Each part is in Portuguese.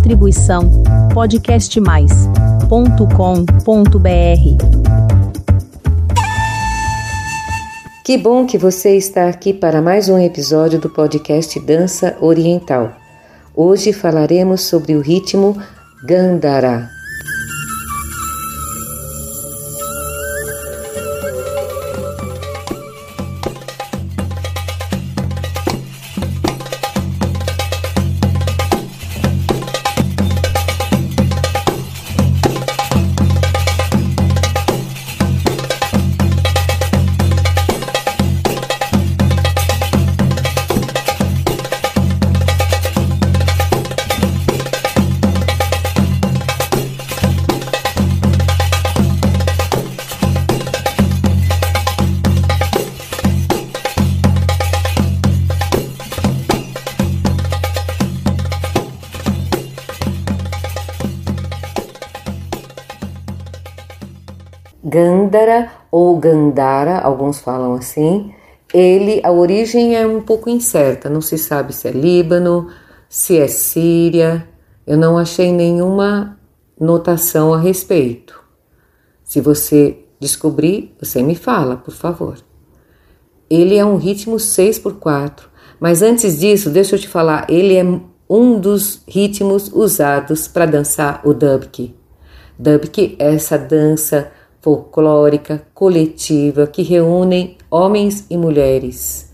Distribuição podcastmais.com.br. Que bom que você está aqui para mais um episódio do podcast Dança Oriental. Hoje falaremos sobre o ritmo Gandhara. Gandhara ou Gandhara, alguns falam assim. Ele, a origem é um pouco incerta, não se sabe se é Líbano, se é Síria. Eu não achei nenhuma notação a respeito. Se você descobrir, você me fala, por favor. Ele é um ritmo 6 por 4, mas antes disso, deixa eu te falar, ele é um dos ritmos usados para dançar o dubki. Dubki é essa dança folclórica coletiva que reúnem homens e mulheres.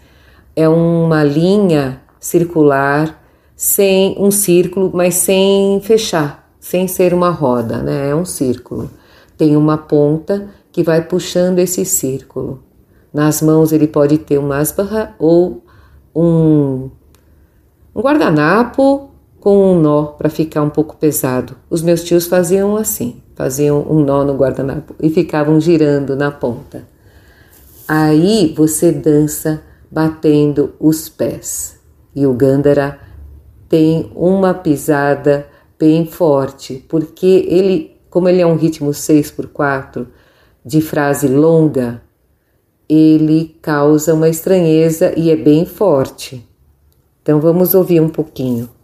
É uma linha circular sem um círculo, mas sem fechar, sem ser uma roda, né? É um círculo. Tem uma ponta que vai puxando esse círculo. Nas mãos ele pode ter uma asbarra ou um, um guardanapo com um nó para ficar um pouco pesado. Os meus tios faziam assim faziam um nó no guardanapo e ficavam girando na ponta. Aí você dança batendo os pés. E o Gandhara tem uma pisada bem forte, porque ele, como ele é um ritmo 6 por 4 de frase longa, ele causa uma estranheza e é bem forte. Então vamos ouvir um pouquinho.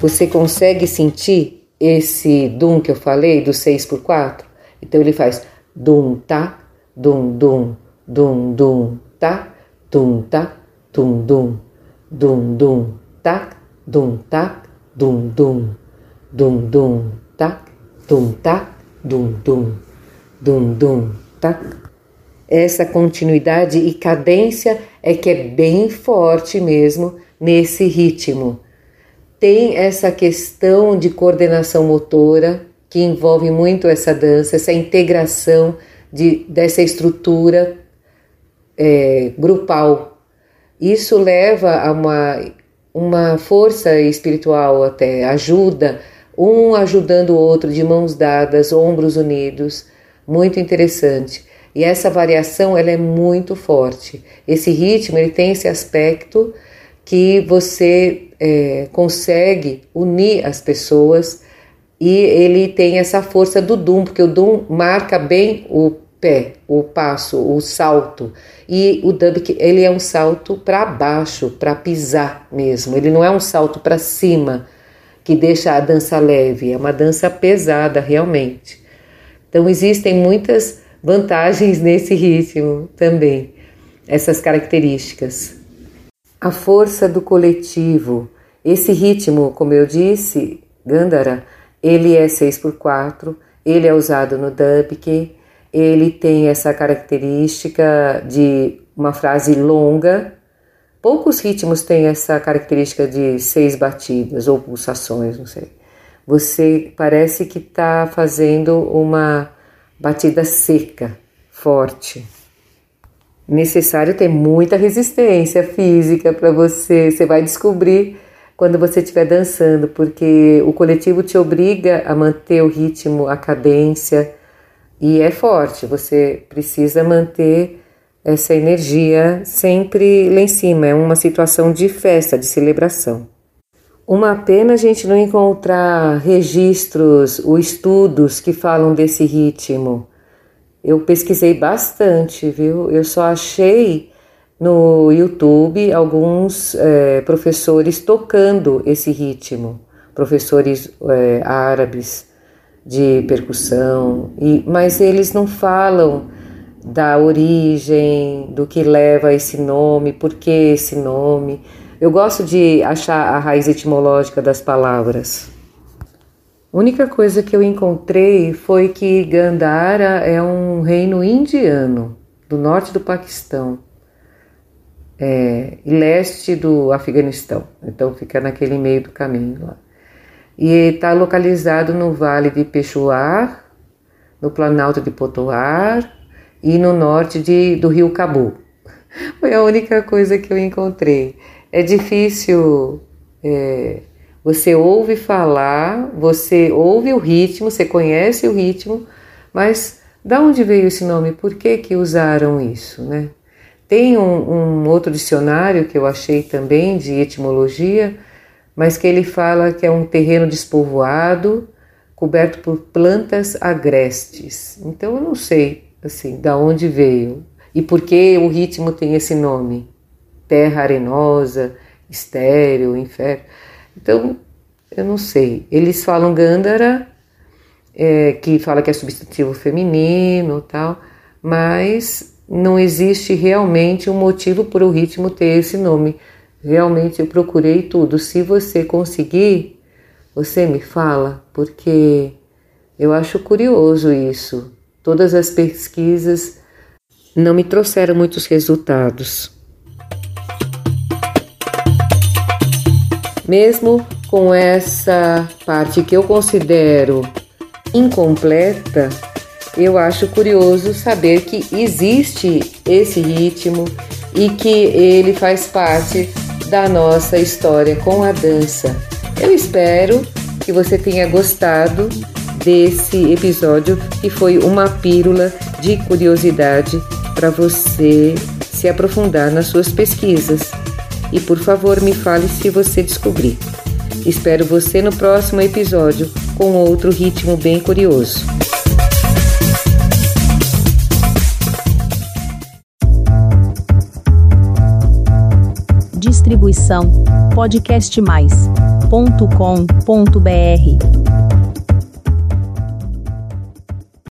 Você consegue sentir esse dum que eu falei, do 6 por 4? Então ele faz dum tá, dum dum, dum dum tá, dum dum dum, dum dum tá, dum tá, dum dum, dum dum tá, dum tá, dum dum, dum dum tá. Essa continuidade e cadência é que é bem forte mesmo nesse ritmo tem essa questão de coordenação motora que envolve muito essa dança, essa integração de, dessa estrutura é, grupal. Isso leva a uma, uma força espiritual até, ajuda, um ajudando o outro de mãos dadas, ombros unidos, muito interessante. E essa variação ela é muito forte. Esse ritmo ele tem esse aspecto que você é, consegue unir as pessoas e ele tem essa força do Dum, porque o Dum marca bem o pé, o passo, o salto. E o Dub ele é um salto para baixo, para pisar mesmo. Ele não é um salto para cima que deixa a dança leve, é uma dança pesada realmente. Então existem muitas vantagens nesse ritmo também, essas características. A força do coletivo. Esse ritmo, como eu disse, Gandhara, ele é 6 por 4 ele é usado no Dubke, ele tem essa característica de uma frase longa. Poucos ritmos têm essa característica de seis batidas ou pulsações, não sei. Você parece que está fazendo uma batida seca, forte. Necessário ter muita resistência física para você. Você vai descobrir quando você estiver dançando, porque o coletivo te obriga a manter o ritmo, a cadência, e é forte. Você precisa manter essa energia sempre lá em cima. É uma situação de festa, de celebração. Uma pena a gente não encontrar registros ou estudos que falam desse ritmo. Eu pesquisei bastante, viu? Eu só achei no YouTube alguns é, professores tocando esse ritmo, professores é, árabes de percussão, e, mas eles não falam da origem, do que leva esse nome, por que esse nome. Eu gosto de achar a raiz etimológica das palavras. A única coisa que eu encontrei foi que Gandhara é um reino indiano do norte do Paquistão é, leste do Afeganistão. Então fica naquele meio do caminho lá. E está localizado no vale de Peshawar, no planalto de Potowar e no norte de, do rio Cabu. Foi a única coisa que eu encontrei. É difícil. É, você ouve falar, você ouve o ritmo, você conhece o ritmo, mas da onde veio esse nome? Por que, que usaram isso, né? Tem um, um outro dicionário que eu achei também de etimologia, mas que ele fala que é um terreno despovoado, coberto por plantas agrestes. Então eu não sei assim da onde veio e por que o ritmo tem esse nome terra arenosa, estéreo, inferno. Então, eu não sei. Eles falam Gandhara, é, que fala que é substantivo feminino tal, mas não existe realmente um motivo para o ritmo ter esse nome. Realmente eu procurei tudo. Se você conseguir, você me fala, porque eu acho curioso isso. Todas as pesquisas não me trouxeram muitos resultados. Mesmo com essa parte que eu considero incompleta, eu acho curioso saber que existe esse ritmo e que ele faz parte da nossa história com a dança. Eu espero que você tenha gostado desse episódio que foi uma pílula de curiosidade para você se aprofundar nas suas pesquisas e por favor me fale se você descobrir. Espero você no próximo episódio com outro ritmo bem curioso. Distribuição podcastmais.com.br